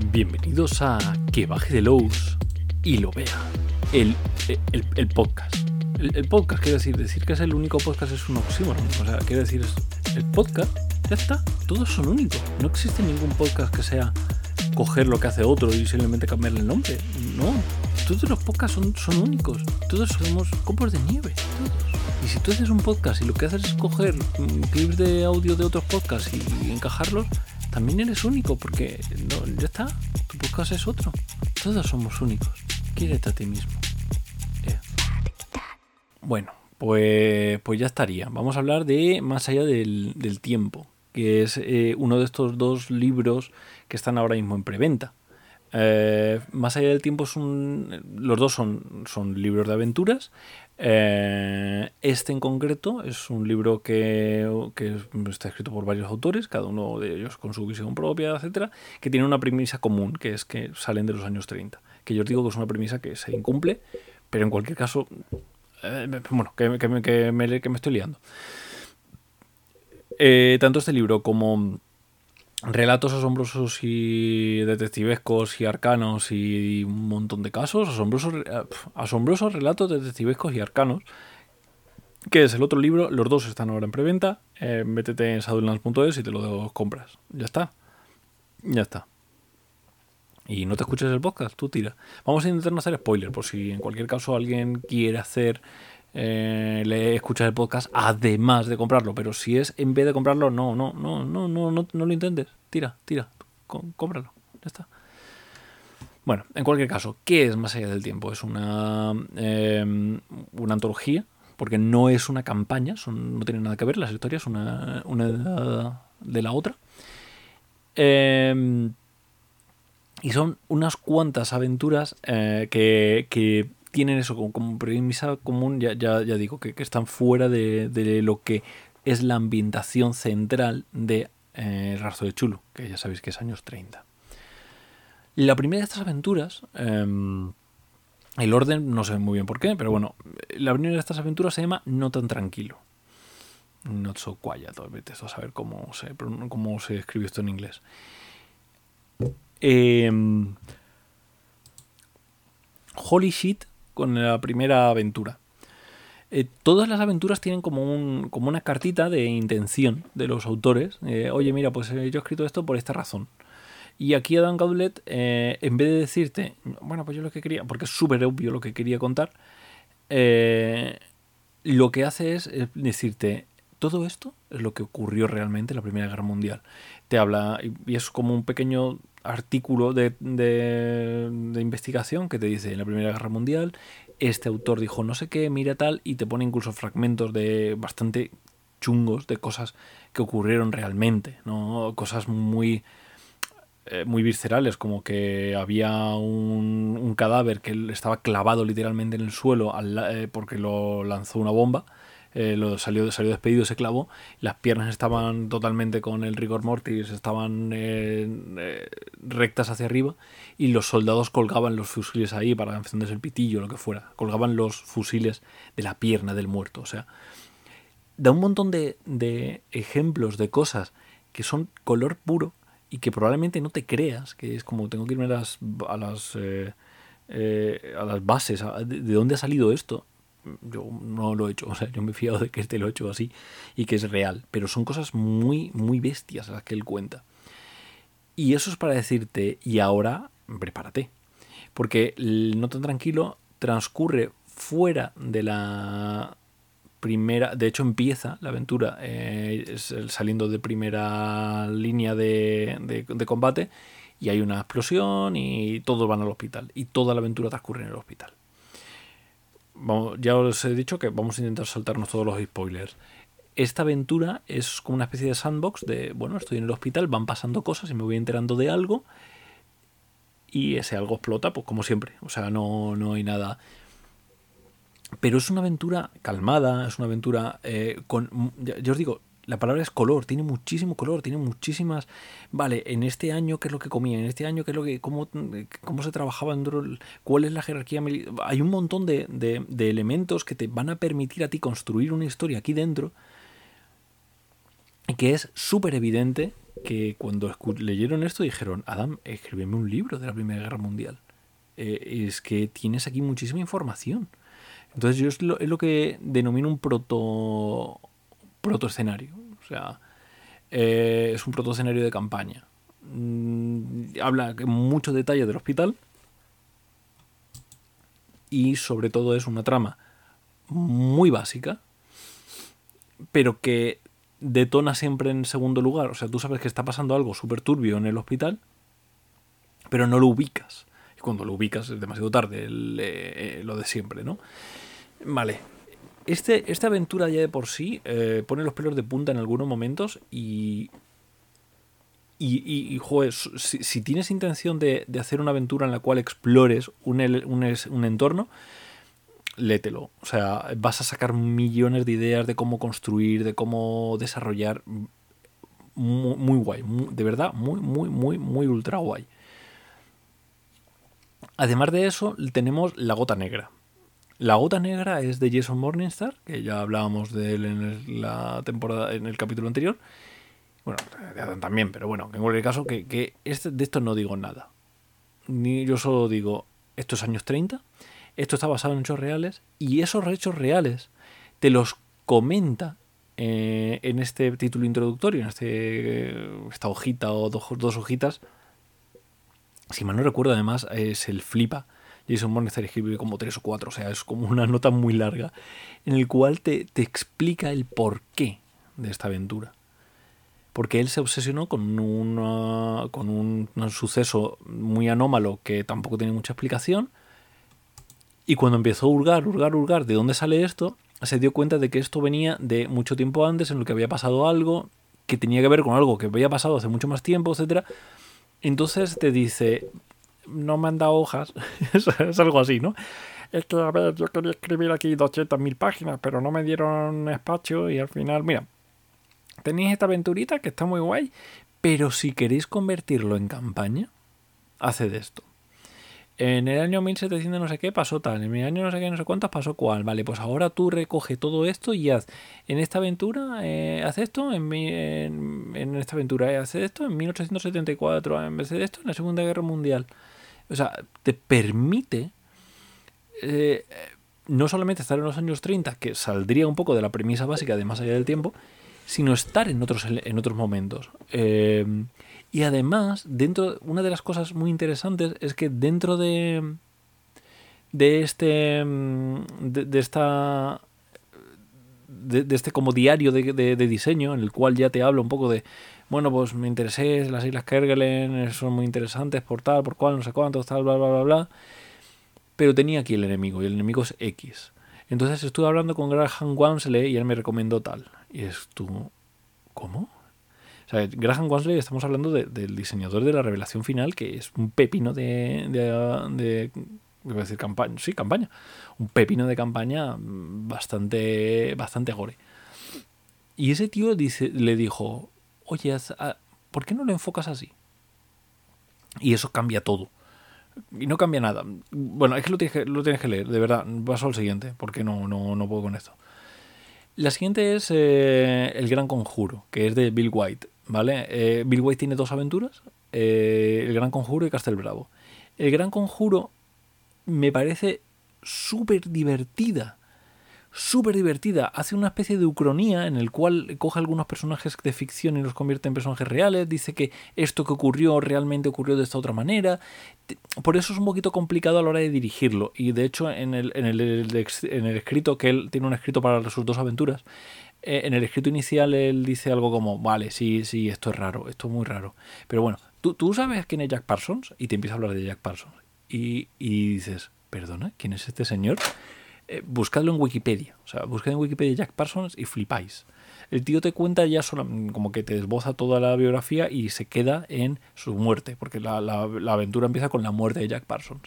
Bienvenidos a Que baje de Lowe's y lo vea. El, el, podcast. El, podcast, quiere decir, decir que es el único podcast es un oxímoron. O sea, quiere decir, el podcast, ya está. Todos son únicos. No existe ningún podcast que sea coger lo que hace otro y simplemente cambiarle el nombre. No. Todos los podcasts son, son únicos. Todos somos copos de nieve. Todos. Y si tú haces un podcast y lo que haces es coger mm, clips de audio de otros podcasts y encajarlos, también eres único porque no, ya está. Tu podcast es otro. Todos somos únicos. Quiérete a ti mismo. Bueno, pues, pues ya estaría. Vamos a hablar de Más allá del, del tiempo, que es eh, uno de estos dos libros que están ahora mismo en preventa. Eh, Más allá del tiempo es un. Los dos son, son libros de aventuras. Eh, este en concreto es un libro que, que, está escrito por varios autores, cada uno de ellos con su visión propia, etcétera, que tiene una premisa común, que es que salen de los años 30. Que yo os digo que es una premisa que se incumple, pero en cualquier caso, eh, bueno, que, que, que, me, que me estoy liando. Tanto este libro como relatos asombrosos y detectivescos y arcanos y un montón de casos, asombrosos, asombrosos relatos detectivescos y arcanos, que es el otro libro, los dos están ahora en preventa, eh, métete en sadulans.es y te lo compras, ya está, ya está. Y no te escuches el podcast, tú tira. Vamos a intentar no hacer spoiler, por si en cualquier caso alguien quiere hacer eh, le escuchar el podcast además de comprarlo. Pero si es en vez de comprarlo, no, no, no, no, no, no, no lo intentes. Tira, tira, cómpralo. Ya está. Bueno, en cualquier caso, ¿qué es Más allá del tiempo? Es una, eh, una antología, porque no es una campaña, son, no tienen nada que ver las historias una, una de la otra. Eh, y son unas cuantas aventuras eh, que, que tienen eso como, premisa común, ya, ya, ya digo, que, que, están fuera de, de, lo que es la ambientación central de eh, El rastro de Chulo, que ya sabéis que es años 30. La primera de estas aventuras, eh, el orden no sé muy bien por qué, pero bueno, la primera de estas aventuras se llama No tan tranquilo. Not so quiet, a saber cómo se, cómo se escribe esto en inglés. Eh, Holy Shit con la primera aventura. Eh, todas las aventuras tienen como, un, como una cartita de intención de los autores. Eh, Oye, mira, pues eh, yo he escrito esto por esta razón. Y aquí Adam Gaudet, eh, en vez de decirte, bueno, pues yo lo que quería, porque es súper obvio lo que quería contar, lo que hace es decirte, todo esto es lo que ocurrió realmente en la Primera Guerra Mundial. Te habla, y es como un pequeño artículo de, de, investigación que te dice en la Primera Guerra Mundial, este autor dijo no sé qué, mira tal, y te pone incluso fragmentos de bastante chungos de cosas que ocurrieron realmente, ¿no? Cosas muy, eh, muy viscerales, como que había un, un, cadáver que estaba clavado literalmente en el suelo eh, porque lo lanzó una bomba eh, lo salió, salió despedido, se clavó, las piernas estaban totalmente con el rigor mortis, estaban eh, eh, rectas hacia arriba y los soldados colgaban los fusiles ahí para encenderse el pitillo, lo que fuera, colgaban los fusiles de la pierna del muerto, o sea, da un montón de, de ejemplos de cosas que son color puro y que probablemente no te creas, que es como tengo que irme a las, a las, eh, eh, a las bases, a, de, de, dónde ha salido esto yo no lo he hecho, o sea, yo me he fiado de que este lo he hecho así y que es real, pero son cosas muy, muy bestias las que él cuenta. Y eso es para decirte, y ahora prepárate, porque el No tan tranquilo transcurre fuera de la primera, de hecho empieza la aventura eh, saliendo de primera línea de, de, de combate y hay una explosión y todos van al hospital y toda la aventura transcurre en el hospital ya os he dicho que vamos a intentar saltarnos todos los spoilers. Esta aventura es como una especie de sandbox de, bueno, estoy en el hospital, van pasando cosas y me voy enterando de algo y ese algo explota, pues como siempre. O sea, no, no hay nada... Pero es una aventura calmada, es una aventura eh, con... Ya os digo, la palabra es color, tiene muchísimo color, tiene muchísimas. Vale, en este año, ¿qué es lo que comía? En este año, ¿qué es lo que. cómo, cómo se trabajaba dentro? ¿Cuál es la jerarquía militar? Hay un montón de, de, elementos que te van a permitir a ti construir una historia aquí dentro que es súper evidente que cuando leyeron esto dijeron, Adam, escríbeme un libro de la Primera Guerra Mundial. Eh, es que tienes aquí muchísima información. Entonces yo es lo, es lo que denomino un proto, proto escenario. O sea, eh, es un proto escenario de campaña. Mm, habla en mucho detalle del hospital y sobre todo es una trama muy básica, pero que detona siempre en segundo lugar. O sea, tú sabes que está pasando algo súper turbio en el hospital, pero no lo ubicas. Y cuando lo ubicas es demasiado tarde, eh, lo de siempre, ¿no? Vale. Este, esta aventura ya de por sí eh, pone los pelos de punta en algunos momentos y. Y, joder, si, tienes intención de, hacer una aventura en la cual explores un, un, entorno, lételo. O sea, vas a sacar millones de ideas de cómo construir, de cómo desarrollar. Muy, guay. de verdad, muy, muy, muy, muy ultra guay. Además de eso, tenemos La Gota Negra. La Gota Negra es de Jason Morningstar, que ya hablábamos de él en la temporada, en el capítulo anterior. Bueno, de Adam también, pero bueno, en cualquier caso, que, este, de esto no digo nada. Ni yo solo digo, estos años 30 esto está basado en hechos reales y esos hechos reales te los comenta eh, en este título introductorio, en este, esta hojita o dos, dos hojitas. Si mal no recuerdo, además, es el flipa. Jason Morningstar escribe como tres o cuatro, o sea, es como una nota muy larga, en el cual te, te explica el porqué de esta aventura. Porque él se obsesionó con, con un, un suceso muy anómalo que tampoco tiene mucha explicación y cuando empezó a hurgar, hurgar, hurgar de dónde sale esto, se dio cuenta de que esto venía de mucho tiempo antes, en lo que había pasado algo que tenía que ver con algo que había pasado hace mucho más tiempo, etc. Entonces te dice, no me han dado hojas, es algo así, ¿no? Es que, a ver, yo quería escribir aquí 200.000 páginas, pero no me dieron espacio y al final, mira, tenéis esta aventurita que está muy guay, pero si queréis convertirlo en campaña, haced esto en el año 1700 no sé qué pasó tal, en el año no sé qué, no sé cuántas pasó cuál. Vale, pues ahora tú recoge todo esto y haz en esta aventura, eh, haz esto, en, en, esta aventura, eh, haz esto, en 1874, en vez de esto, en la Segunda Guerra Mundial. O sea, te permite eh, no solamente estar en los años 30, que saldría un poco de la premisa básica de más allá del tiempo, sino estar en otros, en otros momentos. Eh, y además, dentro, una de las cosas muy interesantes es que dentro de, de este, mm, de, esta, de, este como diario de, diseño, en el cual ya te hablo un poco de, bueno, pues me interesé, las Islas Kerguelen son muy interesantes por tal, por cual, no sé cuánto, tal, bla, bla, bla, bla. Pero tenía aquí el enemigo, y el enemigo es X. Entonces estuve hablando con Graham Wansley y él me recomendó tal. Y es tú, ¿cómo? O sea, Graham Wansley, estamos hablando del diseñador de la revelación final, que es un pepino de, de, voy a decir campaña, sí, campaña, un pepino de campaña bastante, bastante gore. Y ese tío dice, le dijo, oye, ¿por qué no lo enfocas así? Y eso cambia todo. Y no cambia nada. Bueno, es que lo tienes que, lo tienes que leer, de verdad. Paso al siguiente, porque no, no, no puedo con esto. La siguiente es eh, El Gran Conjuro, que es de Bill White. ¿Vale? Eh, Bill White tiene dos aventuras, eh, El Gran Conjuro y Castel Bravo. El Gran Conjuro me parece súper divertida. Súper divertida. Hace una especie de ucronía en el cual coge algunos personajes de ficción y los convierte en personajes reales. Dice que esto que ocurrió realmente ocurrió de esta otra manera. Por eso es un poquito complicado a la hora de dirigirlo. Y de hecho, en el, en el, en el escrito, que él tiene un escrito para sus dos aventuras, eh, en el escrito inicial él dice algo como, vale, sí, sí, esto es raro, esto es muy raro. Pero bueno, tú, tú sabes quién es Jack Parsons y te empieza a hablar de Jack Parsons. Y, dices, perdona, ¿quién es este señor? Eh, buscadlo en Wikipedia. O sea, buscad en Wikipedia Jack Parsons y flipáis. El tío te cuenta ya solo, como que te desboza toda la biografía y se queda en su muerte, porque la, la, aventura empieza con la muerte de Jack Parsons,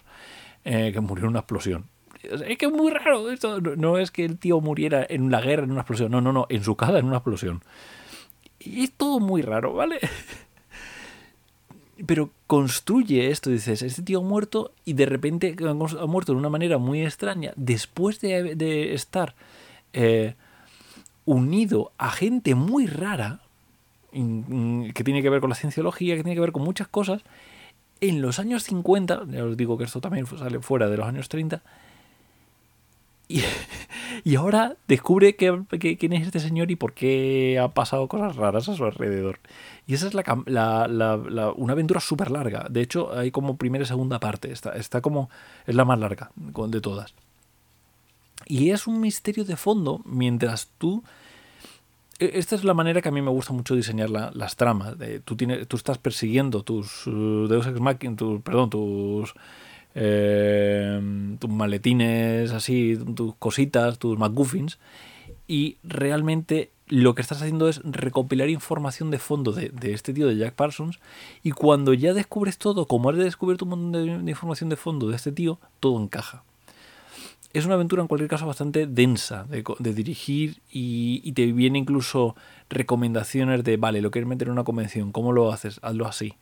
eh, que murió en una explosión es que es muy raro esto. No, es que el tío muriera en la guerra, en una explosión. No, no, no, en su casa, en una explosión. Y es todo muy raro, ¿vale? Pero construye esto, dices, este tío ha muerto y de repente ha muerto de una manera muy extraña, después de, estar eh, unido a gente muy rara, que tiene que ver con la cienciología, que tiene que ver con muchas cosas. En los años 50, ya os digo que esto también sale fuera de los años 30, y, ahora descubre que, quién es este señor y por qué ha pasado cosas raras a su alrededor. Y esa es la, una aventura súper larga. De hecho, hay como primera y segunda parte. Está, está como. Es la más larga de todas. Y es un misterio de fondo mientras tú. E, esta es la manera que a mí me gusta mucho diseñar las tramas. tú, tienes, tú estás persiguiendo tus uh, Deus Ex Machina, perdón, tus eh, tus maletines así, tus cositas, tus McGuffins, y realmente lo que estás haciendo es recopilar información de fondo de, este tío de Jack Parsons, y cuando ya descubres todo, como has descubierto un montón de, información de fondo de este tío, todo encaja. Es una aventura en cualquier caso bastante densa de, dirigir y, te viene incluso recomendaciones de, vale, lo quieres meter en una convención, ¿cómo lo haces? Hazlo así.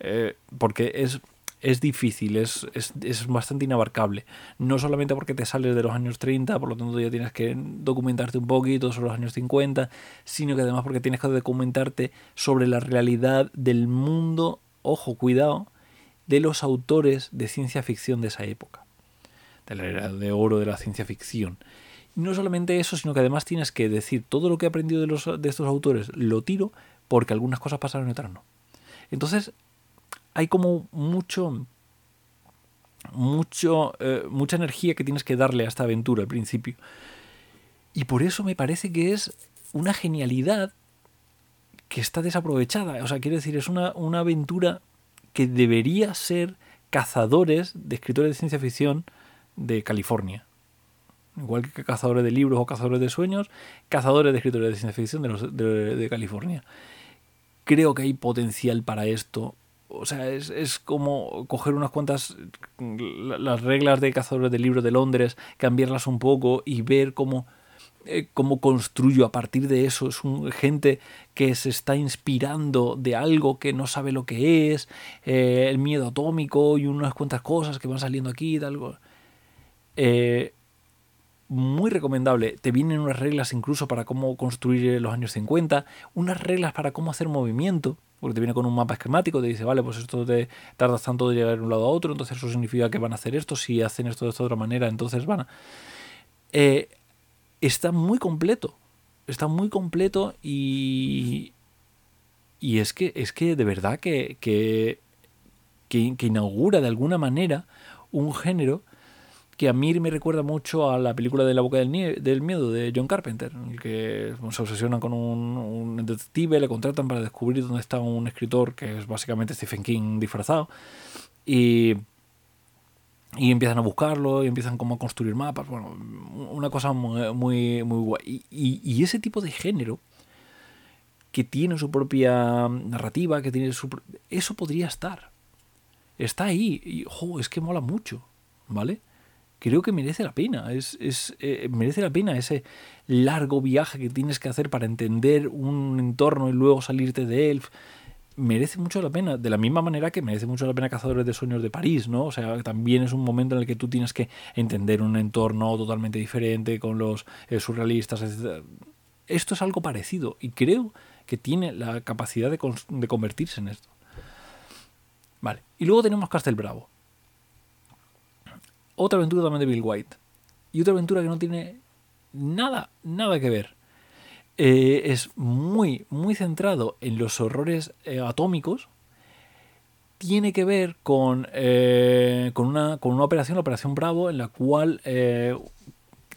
Eh, porque es es difícil, es, es, bastante inabarcable. No solamente porque te sales de los años 30, por lo tanto ya tienes que documentarte un poquito sobre los años 50, sino que además porque tienes que documentarte sobre la realidad del mundo, ojo, cuidado, de los autores de ciencia ficción de esa época, de la era de oro de la ciencia ficción. Y no solamente eso, sino que además tienes que decir todo lo que he aprendido de, los, de estos autores lo tiro porque algunas cosas pasaron y otras no. Entonces, hay como mucho, mucho, eh, mucha energía que tienes que darle a esta aventura al principio. Y por eso me parece que es una genialidad que está desaprovechada. O sea, quiero decir, es una, una aventura que debería ser cazadores de escritores de ciencia ficción de California. Igual que cazadores de libros o cazadores de sueños, cazadores de escritores de ciencia ficción de, de California. Creo que hay potencial para esto o sea, es, como coger unas cuantas las reglas de cazadores del libro de Londres, cambiarlas un poco y ver cómo, eh, cómo construyo a partir de eso. Es un, gente que se está inspirando de algo que no sabe lo que es, eh, el miedo atómico y unas cuantas cosas que van saliendo aquí y. Eh, muy recomendable. Te vienen unas reglas incluso para cómo construir los años 50, unas reglas para cómo hacer movimiento porque te viene con un mapa esquemático, te dice, vale, pues esto te tardas tanto de llegar de un lado a otro, entonces eso significa que van a hacer esto, si hacen esto de esta otra manera, entonces van a... Eh, está muy completo, está muy completo y... Y es que, es que de verdad que, que, que inaugura de alguna manera un género que a mí me recuerda mucho a la película de La boca del, miedo de John Carpenter, en el que se obsesionan con un, detective, le contratan para descubrir dónde está un escritor, que es básicamente Stephen King disfrazado, y, y empiezan a buscarlo, y empiezan como a construir mapas, bueno, una cosa muy, muy, muy guay. Y, ese tipo de género que tiene su propia narrativa, que tiene su... Eso podría estar. Está ahí. Y, es que mola mucho, ¿vale? Creo que merece la pena. Es, es eh, merece la pena ese largo viaje que tienes que hacer para entender un entorno y luego salirte de él. Merece mucho la pena, de la misma manera que merece mucho la pena Cazadores de Sueños de París, ¿no? O sea, también es un momento en el que tú tienes que entender un entorno totalmente diferente con los eh, surrealistas. Esto es algo parecido y creo que tiene la capacidad de, de convertirse en esto. Vale, y luego tenemos Castel Bravo otra aventura también de Bill White. Y otra aventura que no tiene nada, nada que ver. Eh, es muy, muy centrado en los horrores eh, atómicos. Tiene que ver con, eh, con, una, con una operación, la Operación Bravo, en la cual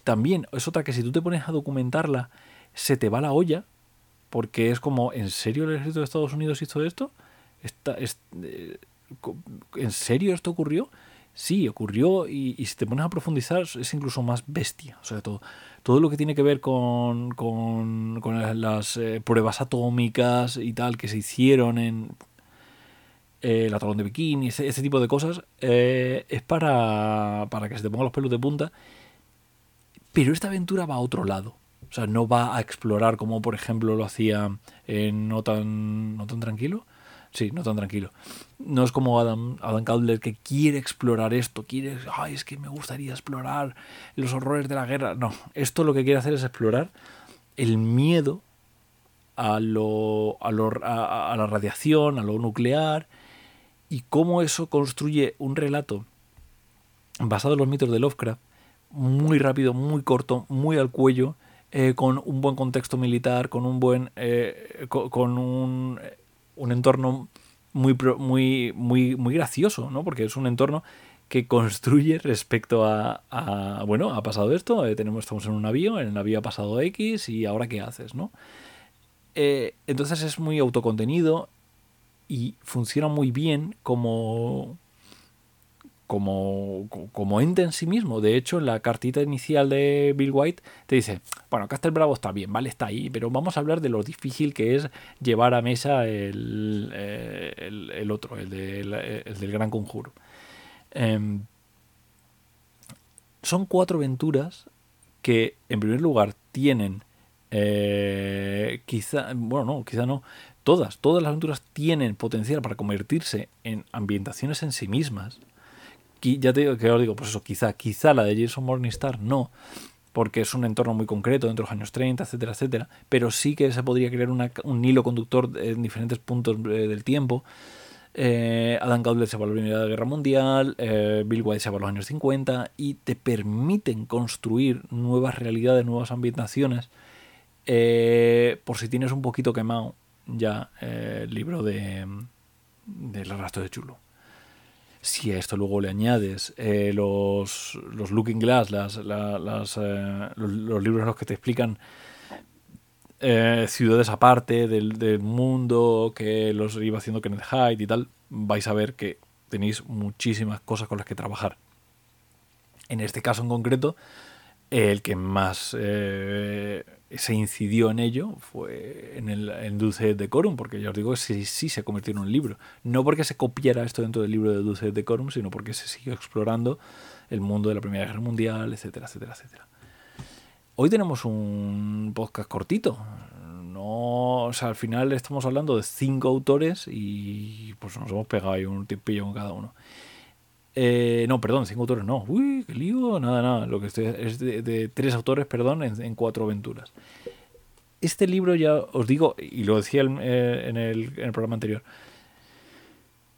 también es otra que si tú te pones a documentarla, se te va la olla, porque es como, ¿en serio el ejército de Estados Unidos hizo esto? ¿En serio esto ocurrió? Sí, ocurrió y, si te pones a profundizar es incluso más bestia. O sea, todo, todo lo que tiene que ver con, con, las eh, pruebas atómicas y tal que se hicieron en eh, el atolón de Bikini, ese, ese tipo de cosas, eh, es para, para que se te pongan los pelos de punta. Pero esta aventura va a otro lado. O sea, no va a explorar como por ejemplo lo hacía en No tan, no tan tranquilo Sí, no tan tranquilo. No es como Adam, Adam que quiere explorar esto, quiere, ay, es que me gustaría explorar los horrores de la guerra. No, esto lo que quiere hacer es explorar el miedo a, lo, a, a, la radiación, a lo nuclear, y cómo eso construye un relato basado en los mitos de Lovecraft, muy rápido, muy corto, muy al cuello, eh, con un buen contexto militar, con un buen. Eh, con, un, un, entorno muy, muy, muy, muy gracioso, ¿no? Porque es un entorno que construye respecto a, bueno, ha pasado esto, eh, tenemos, estamos en un navío, en el navío ha pasado X y ahora qué haces, ¿no? entonces es muy autocontenido y funciona muy bien como, como, como ente en sí mismo. De hecho, en la cartita inicial de Bill White te dice, bueno, Castle Bravo está bien, vale, está ahí, pero vamos a hablar de lo difícil que es llevar a mesa el, eh, otro, el, del Gran Conjuro. Em, son cuatro aventuras que, en primer lugar, tienen... Eh, quizá, bueno, no, quizá no, todas, todas las aventuras tienen potencial para convertirse en ambientaciones en sí mismas ya te digo que os digo, pues eso, quizá, quizá la de Jason Morningstar no, porque es un entorno muy concreto dentro de los años 30, etcétera, etcétera, pero sí que se podría crear un hilo conductor en diferentes puntos eh, del tiempo. Eh, Adam Gaudlet se va a la Primera Guerra Mundial, eh, Bill White se va a los años 50 y te permiten construir nuevas realidades, nuevas ambientaciones. por si tienes un poquito quemado ya el libro de del rastro de Chulo. Si a esto luego le añades eh, los, los, Looking Glass, las, las, eh, los, libros en los que te explican eh, ciudades aparte del, del, mundo, que los iba haciendo Kenneth Hyde y tal, vais a ver que tenéis muchísimas cosas con las que trabajar. En este caso en concreto, el que más se incidió en ello fue en el en Dulce Decorum, porque ya os digo que sí, sí, se convirtió en un libro. No porque se copiara esto dentro del libro de Dulce Decorum, sino porque se siguió explorando el mundo de la Primera Guerra Mundial, etcétera, etcétera, etcétera. Hoy tenemos un podcast cortito. No, al final estamos hablando de cinco autores y pues nos hemos pegado ahí un tiempillo con cada uno. Eh, no, perdón, cinco autores no. Uy, qué lío. Nada, nada. Lo que estoy es de, tres autores, perdón, en, cuatro aventuras. Este libro ya os digo, y lo decía eh, en, el, programa anterior,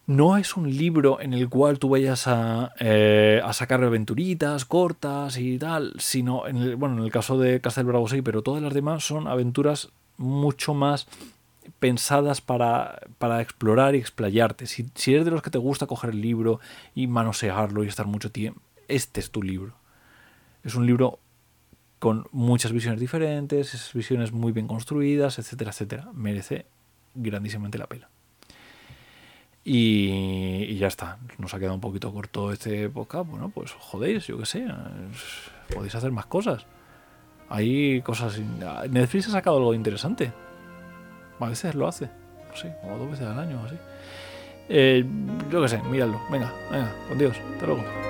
no es un libro en el cual tú vayas a, eh, a sacar aventuritas cortas y tal, sino, en el, bueno, en el caso de Castle Bravo 6, pero todas las demás son aventuras mucho más pensadas para, para explorar y explayarte. Si, si, eres de los que te gusta coger el libro y manosearlo y estar mucho tiempo, este es tu libro. Es un libro con muchas visiones diferentes, visiones muy bien construidas, etcétera, etcétera. Merece grandísimamente la pena. Y, ya está. Nos ha quedado un poquito corto este podcast. Bueno, pues jodéis, yo qué sé. Podéis hacer más cosas. Hay cosas. Netflix ha sacado algo interesante. A veces lo hace, sé, o dos veces al año así. Eh, yo qué sé, míralo. Venga, venga, con Dios. Hasta luego.